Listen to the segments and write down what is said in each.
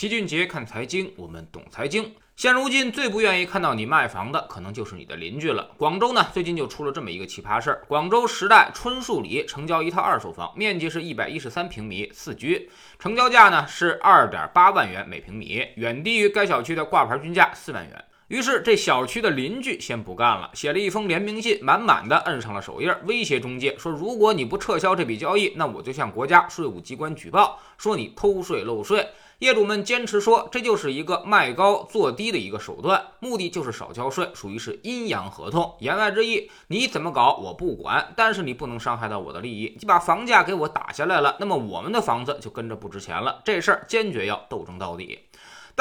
齐俊杰看财经，我们懂财经。现如今最不愿意看到你卖房的，可能就是你的邻居了。广州呢，最近就出了这么一个奇葩事儿：广州时代春树里成交一套二手房，面积是一百一十三平米，四居，成交价呢是二点八万元每平米，远低于该小区的挂牌均价四万元。于是这小区的邻居先不干了，写了一封联名信，满满的摁上了手印，威胁中介说：如果你不撤销这笔交易，那我就向国家税务机关举报，说你偷税漏税。业主们坚持说，这就是一个卖高做低的一个手段，目的就是少交税，属于是阴阳合同。言外之意，你怎么搞我不管，但是你不能伤害到我的利益。你把房价给我打下来了，那么我们的房子就跟着不值钱了。这事儿坚决要斗争到底。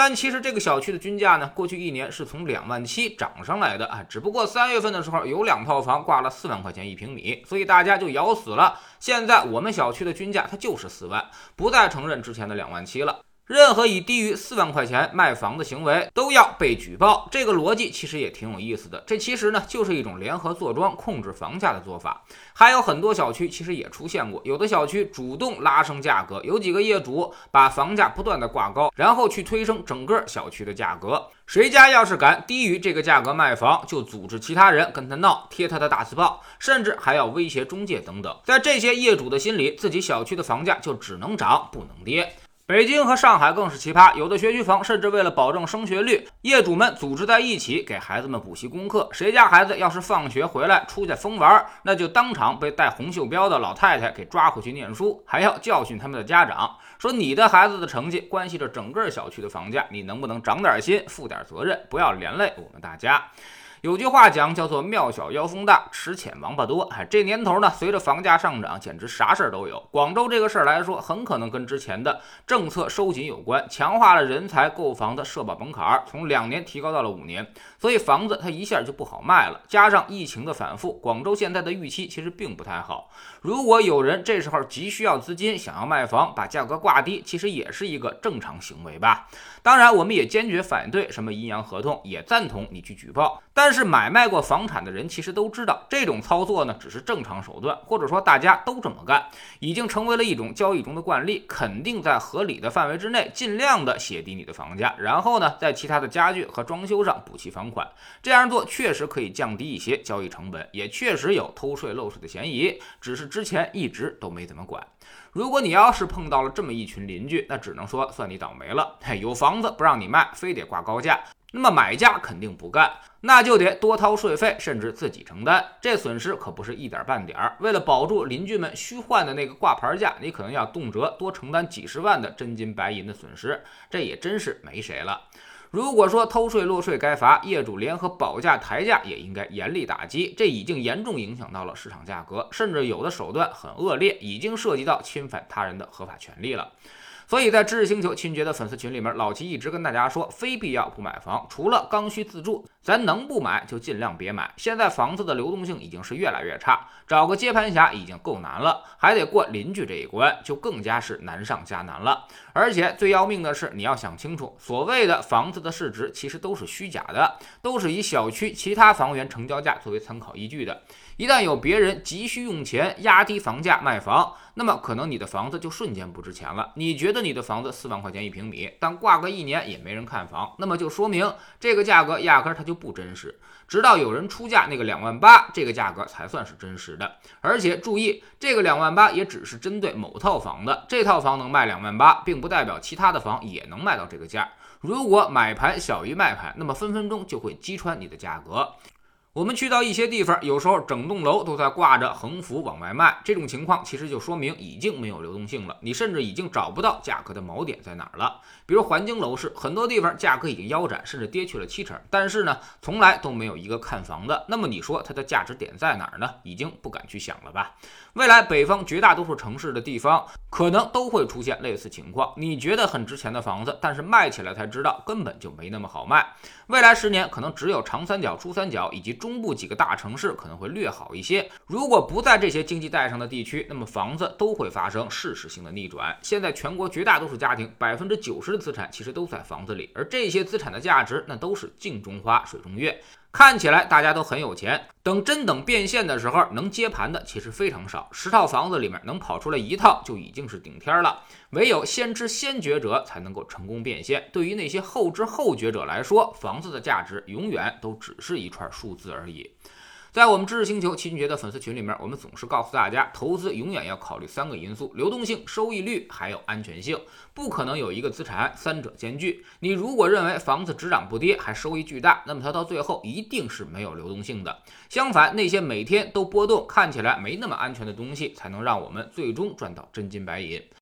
但其实这个小区的均价呢，过去一年是从两万七涨上来的啊，只不过三月份的时候有两套房挂了四万块钱一平米，所以大家就咬死了。现在我们小区的均价它就是四万，不再承认之前的两万七了。任何以低于四万块钱卖房的行为都要被举报，这个逻辑其实也挺有意思的。这其实呢就是一种联合坐庄控制房价的做法。还有很多小区其实也出现过，有的小区主动拉升价格，有几个业主把房价不断的挂高，然后去推升整个小区的价格。谁家要是敢低于这个价格卖房，就组织其他人跟他闹，贴他的大字报，甚至还要威胁中介等等。在这些业主的心里，自己小区的房价就只能涨不能跌。北京和上海更是奇葩，有的学区房甚至为了保证升学率，业主们组织在一起给孩子们补习功课。谁家孩子要是放学回来出去疯玩，那就当场被戴红袖标的老太太给抓回去念书，还要教训他们的家长，说你的孩子的成绩关系着整个小区的房价，你能不能长点心，负点责任，不要连累我们大家。有句话讲，叫做“庙小妖风大，池浅王八多”。哎，这年头呢，随着房价上涨，简直啥事儿都有。广州这个事儿来说，很可能跟之前的政策收紧有关，强化了人才购房的社保门槛，从两年提高到了五年，所以房子它一下就不好卖了。加上疫情的反复，广州现在的预期其实并不太好。如果有人这时候急需要资金，想要卖房，把价格挂低，其实也是一个正常行为吧。当然，我们也坚决反对什么阴阳合同，也赞同你去举报。但但是买卖过房产的人其实都知道，这种操作呢只是正常手段，或者说大家都这么干，已经成为了一种交易中的惯例。肯定在合理的范围之内，尽量的写低你的房价，然后呢，在其他的家具和装修上补齐房款。这样做确实可以降低一些交易成本，也确实有偷税漏税的嫌疑。只是之前一直都没怎么管。如果你要是碰到了这么一群邻居，那只能说算你倒霉了。嘿，有房子不让你卖，非得挂高价，那么买家肯定不干，那就得多掏税费，甚至自己承担。这损失可不是一点半点儿。为了保住邻居们虚幻的那个挂牌价，你可能要动辄多承担几十万的真金白银的损失，这也真是没谁了。如果说偷税漏税该罚，业主联合保价抬价也应该严厉打击。这已经严重影响到了市场价格，甚至有的手段很恶劣，已经涉及到侵犯他人的合法权利了。所以在知识星球亲爵的粉丝群里面，老齐一直跟大家说，非必要不买房，除了刚需自住，咱能不买就尽量别买。现在房子的流动性已经是越来越差，找个接盘侠已经够难了，还得过邻居这一关，就更加是难上加难了。而且最要命的是，你要想清楚，所谓的房子的市值其实都是虚假的，都是以小区其他房源成交价作为参考依据的。一旦有别人急需用钱压低房价卖房，那么可能你的房子就瞬间不值钱了。你觉得你的房子四万块钱一平米，但挂个一年也没人看房，那么就说明这个价格压根儿它就不真实。直到有人出价那个两万八，这个价格才算是真实的。而且注意，这个两万八也只是针对某套房的，这套房能卖两万八，并不代表其他的房也能卖到这个价。如果买盘小于卖盘，那么分分钟就会击穿你的价格。我们去到一些地方，有时候整栋楼都在挂着横幅往外卖，这种情况其实就说明已经没有流动性了，你甚至已经找不到价格的锚点在哪儿了。比如环京楼市，很多地方价格已经腰斩，甚至跌去了七成，但是呢，从来都没有一个看房的。那么你说它的价值点在哪儿呢？已经不敢去想了吧？未来北方绝大多数城市的地方，可能都会出现类似情况。你觉得很值钱的房子，但是卖起来才知道根本就没那么好卖。未来十年，可能只有长三角、珠三角以及中部几个大城市可能会略好一些。如果不在这些经济带上的地区，那么房子都会发生事实性的逆转。现在全国绝大多数家庭，百分之九十的资产其实都在房子里，而这些资产的价值，那都是镜中花，水中月。看起来大家都很有钱，等真等变现的时候，能接盘的其实非常少。十套房子里面能跑出来一套就已经是顶天了。唯有先知先觉者才能够成功变现。对于那些后知后觉者来说，房子的价值永远都只是一串数字而已。在我们知识星球齐俊杰的粉丝群里面，我们总是告诉大家，投资永远要考虑三个因素：流动性、收益率，还有安全性。不可能有一个资产三者兼具。你如果认为房子只涨不跌，还收益巨大，那么它到最后一定是没有流动性的。相反，那些每天都波动、看起来没那么安全的东西，才能让我们最终赚到真金白银。